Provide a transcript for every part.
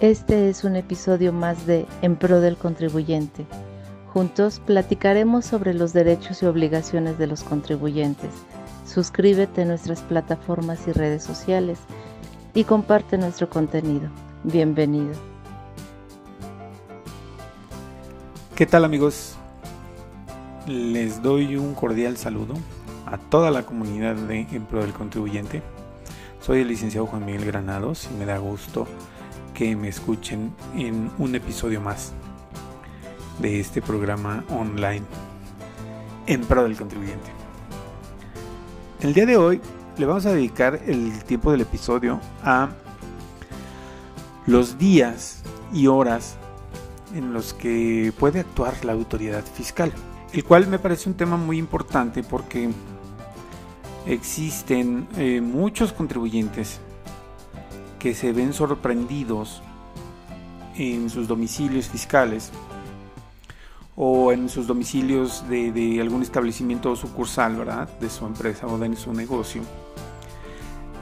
Este es un episodio más de En Pro del Contribuyente. Juntos platicaremos sobre los derechos y obligaciones de los contribuyentes. Suscríbete a nuestras plataformas y redes sociales y comparte nuestro contenido. Bienvenido. ¿Qué tal amigos? Les doy un cordial saludo a toda la comunidad de En Pro del Contribuyente. Soy el licenciado Juan Miguel Granados y me da gusto que me escuchen en un episodio más de este programa online en pro del contribuyente. El día de hoy le vamos a dedicar el tiempo del episodio a los días y horas en los que puede actuar la autoridad fiscal, el cual me parece un tema muy importante porque existen eh, muchos contribuyentes que se ven sorprendidos en sus domicilios fiscales o en sus domicilios de, algún establecimiento o sucursal, ¿verdad? De su empresa o de su negocio.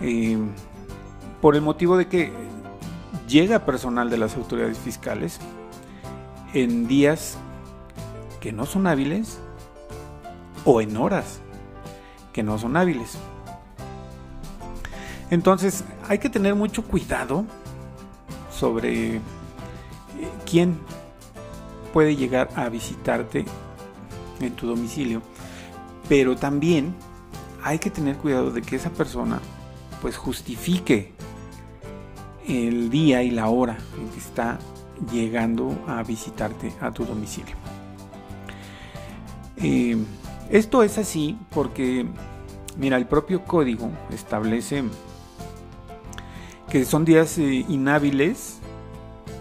Eh, por el motivo de que llega personal de las autoridades fiscales en días que no son hábiles o en horas que no son hábiles. Entonces hay que tener mucho cuidado sobre eh, quién puede llegar a visitarte en tu domicilio. Pero también hay que tener cuidado de que esa persona pues justifique el día y la hora en que está llegando a visitarte a tu domicilio. Eh, esto es así porque, mira, el propio código establece que son días eh, inhábiles,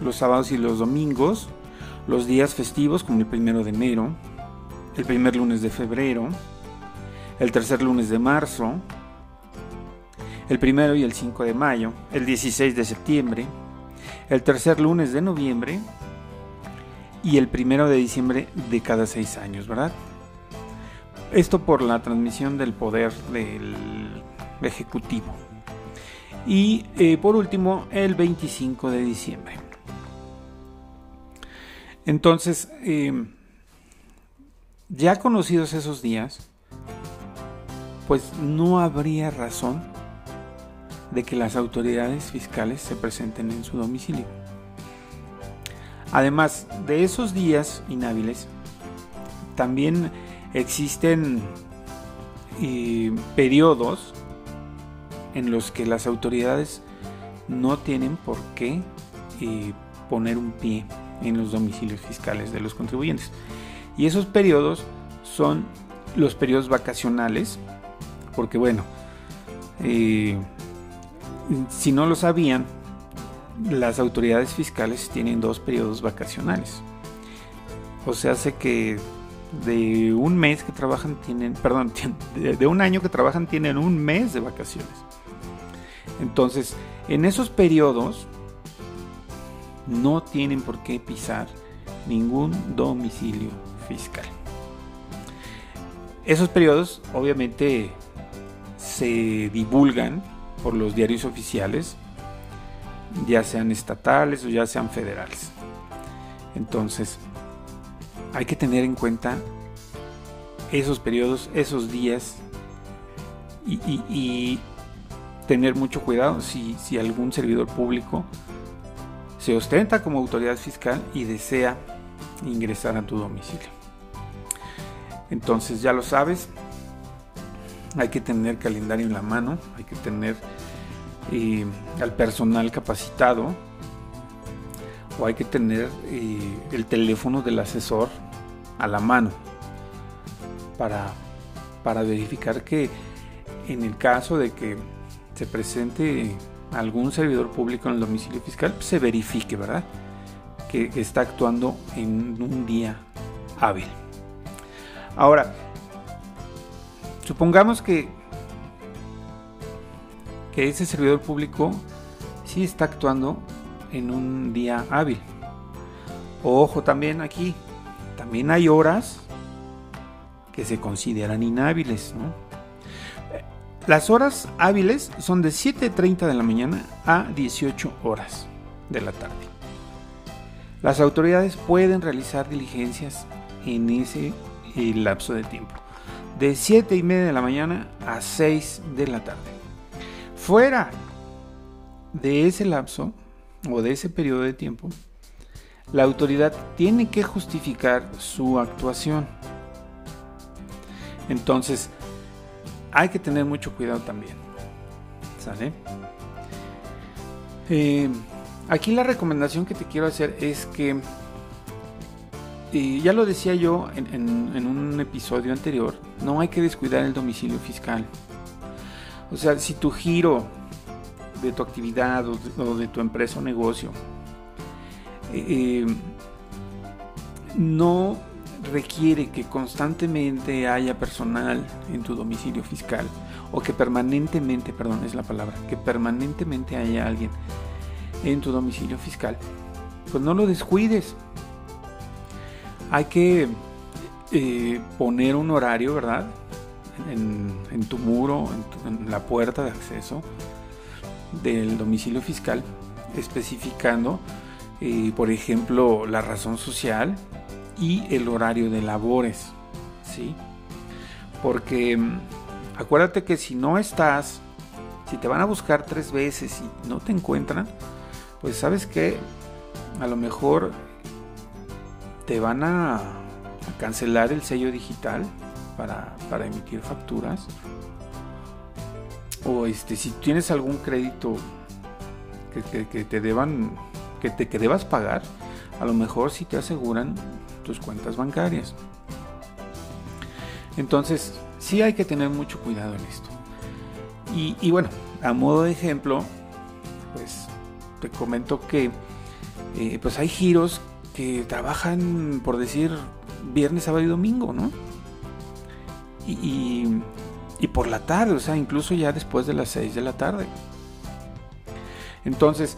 los sábados y los domingos, los días festivos como el primero de enero, el primer lunes de febrero, el tercer lunes de marzo, el primero y el 5 de mayo, el 16 de septiembre, el tercer lunes de noviembre y el primero de diciembre de cada seis años, ¿verdad? Esto por la transmisión del poder del Ejecutivo. Y eh, por último, el 25 de diciembre. Entonces, eh, ya conocidos esos días, pues no habría razón de que las autoridades fiscales se presenten en su domicilio. Además de esos días inhábiles, también existen eh, periodos en los que las autoridades no tienen por qué eh, poner un pie en los domicilios fiscales de los contribuyentes. Y esos periodos son los periodos vacacionales, porque bueno, eh, si no lo sabían, las autoridades fiscales tienen dos periodos vacacionales. O sea, hace que de un mes que trabajan tienen, perdón, de un año que trabajan tienen un mes de vacaciones. Entonces, en esos periodos no tienen por qué pisar ningún domicilio fiscal. Esos periodos obviamente se divulgan por los diarios oficiales, ya sean estatales o ya sean federales. Entonces, hay que tener en cuenta esos periodos, esos días y, tener mucho cuidado si, si algún servidor público se ostenta como autoridad fiscal y desea ingresar a tu domicilio. Entonces ya lo sabes, hay que tener calendario en la mano, hay que tener eh, al personal capacitado o hay que tener eh, el teléfono del asesor a la mano para, para verificar que en el caso de que se presente algún servidor público en el domicilio fiscal, pues, se verifique, ¿verdad? Que, está actuando en un día hábil. Ahora, supongamos que, que ese servidor público sí está actuando en un día hábil. Ojo también aquí, también hay horas que se consideran inhábiles, ¿no? Las horas hábiles son de 7.30 de la mañana a 18 horas. de la tarde. Las autoridades pueden realizar diligencias en ese eh, lapso de tiempo, de 7 y media de la mañana a 6 de la tarde. Fuera de ese lapso o de ese periodo de tiempo, la autoridad tiene que justificar su actuación. Entonces, hay que tener mucho cuidado también. ¿Sale? Eh, aquí la recomendación que te quiero hacer es que, ya lo decía yo en, un episodio anterior, no hay que descuidar el domicilio fiscal. O sea, si tu giro de tu actividad o de, tu empresa o negocio eh, eh, no requiere que constantemente haya personal en tu domicilio fiscal o que permanentemente, perdón, es la palabra, que permanentemente haya alguien en tu domicilio fiscal, pues no lo descuides. Hay que eh, poner un horario, ¿verdad? En, tu muro, en, la puerta de acceso del domicilio fiscal, especificando, eh, por ejemplo, la razón social, y el horario de labores, ¿sí? Porque mm, acuérdate que si no estás, si te van a buscar tres veces y no te encuentran, pues sabes que a lo mejor te van a, cancelar el sello digital para, emitir facturas. O este, si tienes algún crédito que, te deban, que te que debas pagar, a lo mejor si te aseguran tus cuentas bancarias. Entonces, sí hay que tener mucho cuidado en esto. Y, bueno, a modo de ejemplo, pues te comento que eh, pues hay giros que trabajan, por decir, viernes, sábado y domingo, ¿no? Y, y, por la tarde, o sea, incluso ya después de las 6 de la tarde. Entonces,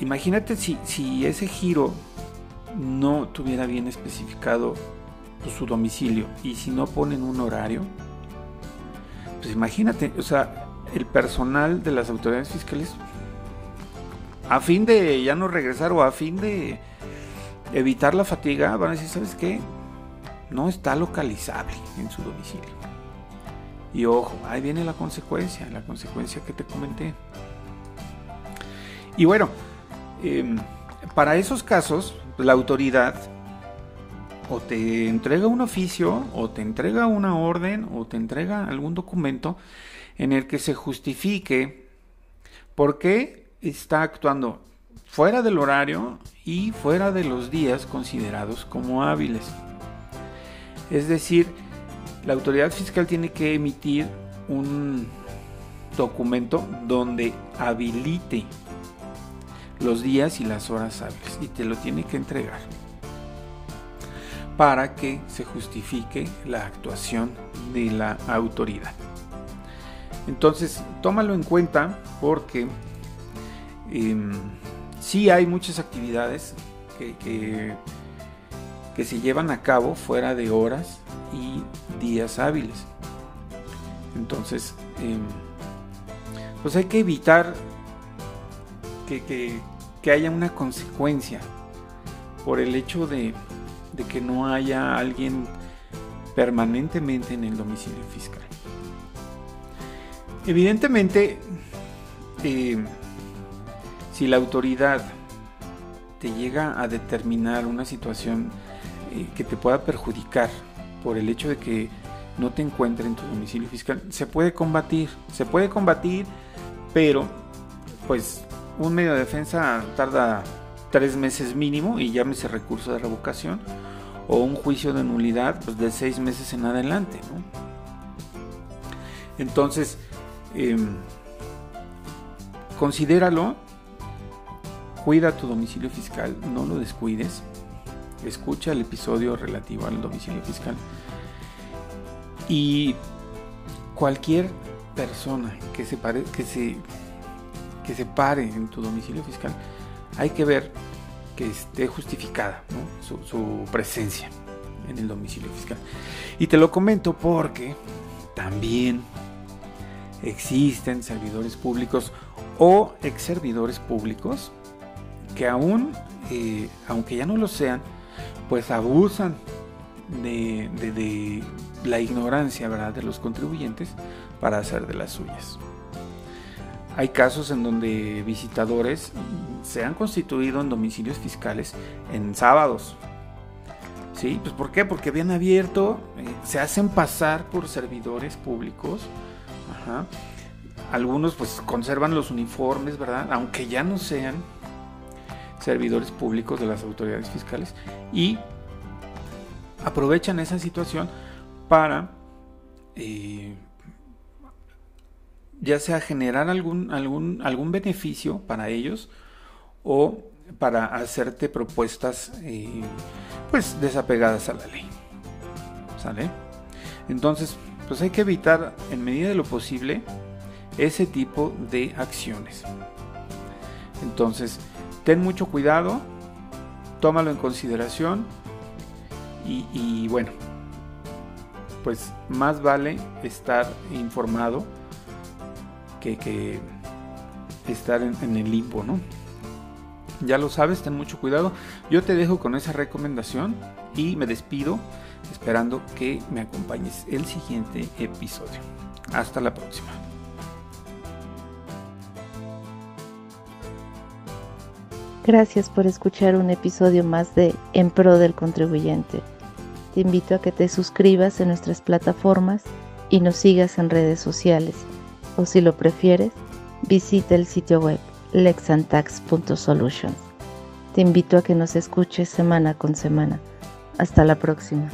imagínate si, si ese giro no tuviera bien especificado su domicilio y si no ponen un horario, pues imagínate, o sea, el personal de las autoridades fiscales, a fin de ya no regresar o a fin de evitar la fatiga, van a decir, ¿sabes qué? No está localizable en su domicilio. Y ojo, ahí viene la consecuencia, la consecuencia que te comenté. Y bueno, em, para esos casos, la autoridad o te entrega un oficio, o te entrega una orden, o te entrega algún documento en el que se justifique por qué está actuando fuera del horario y fuera de los días considerados como hábiles. Es decir, la autoridad fiscal tiene que emitir un documento donde habilite los días y las horas hábiles y te lo tiene que entregar para que se justifique la actuación de la autoridad. Entonces, tómalo en cuenta porque eh, sí hay muchas actividades que, que, se llevan a cabo fuera de horas y días hábiles. Entonces, em, pues hay que evitar que, haya una consecuencia por el hecho de, que no haya alguien permanentemente en el domicilio fiscal. Evidentemente, eh, si la autoridad te llega a determinar una situación eh, que te pueda perjudicar por el hecho de que no te encuentre en tu domicilio fiscal, se puede combatir, se puede combatir, pero pues un medio de defensa tarda tres meses mínimo y llámese recurso de revocación o un juicio de nulidad pues de seis meses en adelante entonces eh, considéralo cuida tu domicilio fiscal no lo descuides escucha el episodio relativo al domicilio fiscal y cualquier persona que se, pare, que se que se pare en tu domicilio fiscal, hay que ver que esté justificada su, presencia en el domicilio fiscal. Y te lo comento porque también existen servidores públicos o ex servidores públicos que aún, eh, aunque ya no lo sean, pues abusan de, de la ignorancia ¿verdad? de los contribuyentes para hacer de las suyas. Hay casos en donde visitadores se han constituido en domicilios fiscales en sábados. ¿Sí? Pues ¿por qué? Porque habían abierto, eh, se hacen pasar por servidores públicos. Algunos pues conservan los uniformes, ¿verdad? Aunque ya no sean servidores públicos de las autoridades fiscales. Y aprovechan esa situación para eh, ya sea generar algún, algún, algún beneficio para ellos o para hacerte propuestas eh, pues desapegadas a la ley. ¿Sale? Entonces, pues hay que evitar en medida de lo posible ese tipo de acciones. Entonces, ten mucho cuidado, tómalo en consideración y, bueno, pues más vale estar informado que, estar en, el limbo, ¿no? Ya lo sabes, ten mucho cuidado. Yo te dejo con esa recomendación y me despido esperando que me acompañes el siguiente episodio. Hasta la próxima. Gracias por escuchar un episodio más de En Pro del Contribuyente. Te invito a que te suscribas en nuestras plataformas y nos sigas en redes sociales o si lo prefieres, visita el sitio web lexantax.solutions. Te invito a que nos escuches semana con semana. Hasta la próxima.